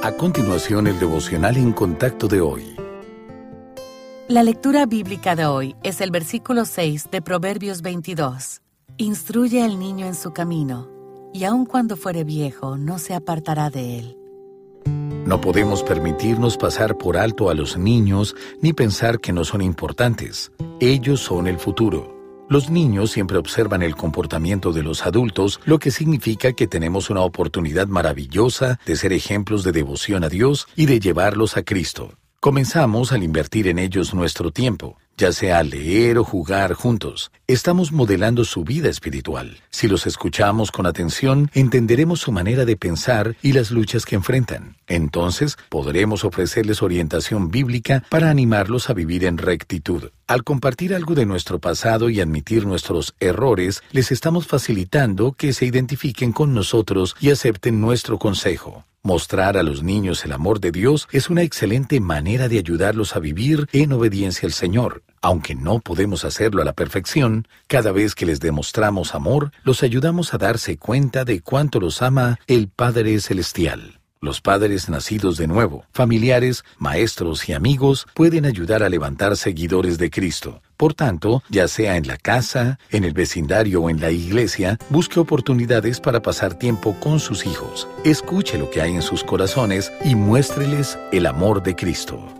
A continuación, el devocional en contacto de hoy. La lectura bíblica de hoy es el versículo 6 de Proverbios 22. Instruye al niño en su camino, y aun cuando fuere viejo, no se apartará de él. No podemos permitirnos pasar por alto a los niños ni pensar que no son importantes. Ellos son el futuro. Los niños siempre observan el comportamiento de los adultos, lo que significa que tenemos una oportunidad maravillosa de ser ejemplos de devoción a Dios y de llevarlos a Cristo. Comenzamos al invertir en ellos nuestro tiempo, ya sea leer o jugar juntos. Estamos modelando su vida espiritual. Si los escuchamos con atención, entenderemos su manera de pensar y las luchas que enfrentan. Entonces, podremos ofrecerles orientación bíblica para animarlos a vivir en rectitud. Al compartir algo de nuestro pasado y admitir nuestros errores, les estamos facilitando que se identifiquen con nosotros y acepten nuestro consejo. Mostrar a los niños el amor de Dios es una excelente manera de ayudarlos a vivir en obediencia al Señor. Aunque no podemos hacerlo a la perfección, cada vez que les demostramos amor, los ayudamos a darse cuenta de cuánto los ama el Padre Celestial. Los padres nacidos de nuevo, familiares, maestros y amigos pueden ayudar a levantar seguidores de Cristo. Por tanto, ya sea en la casa, en el vecindario o en la iglesia, busque oportunidades para pasar tiempo con sus hijos. Escuche lo que hay en sus corazones y muéstreles el amor de Cristo.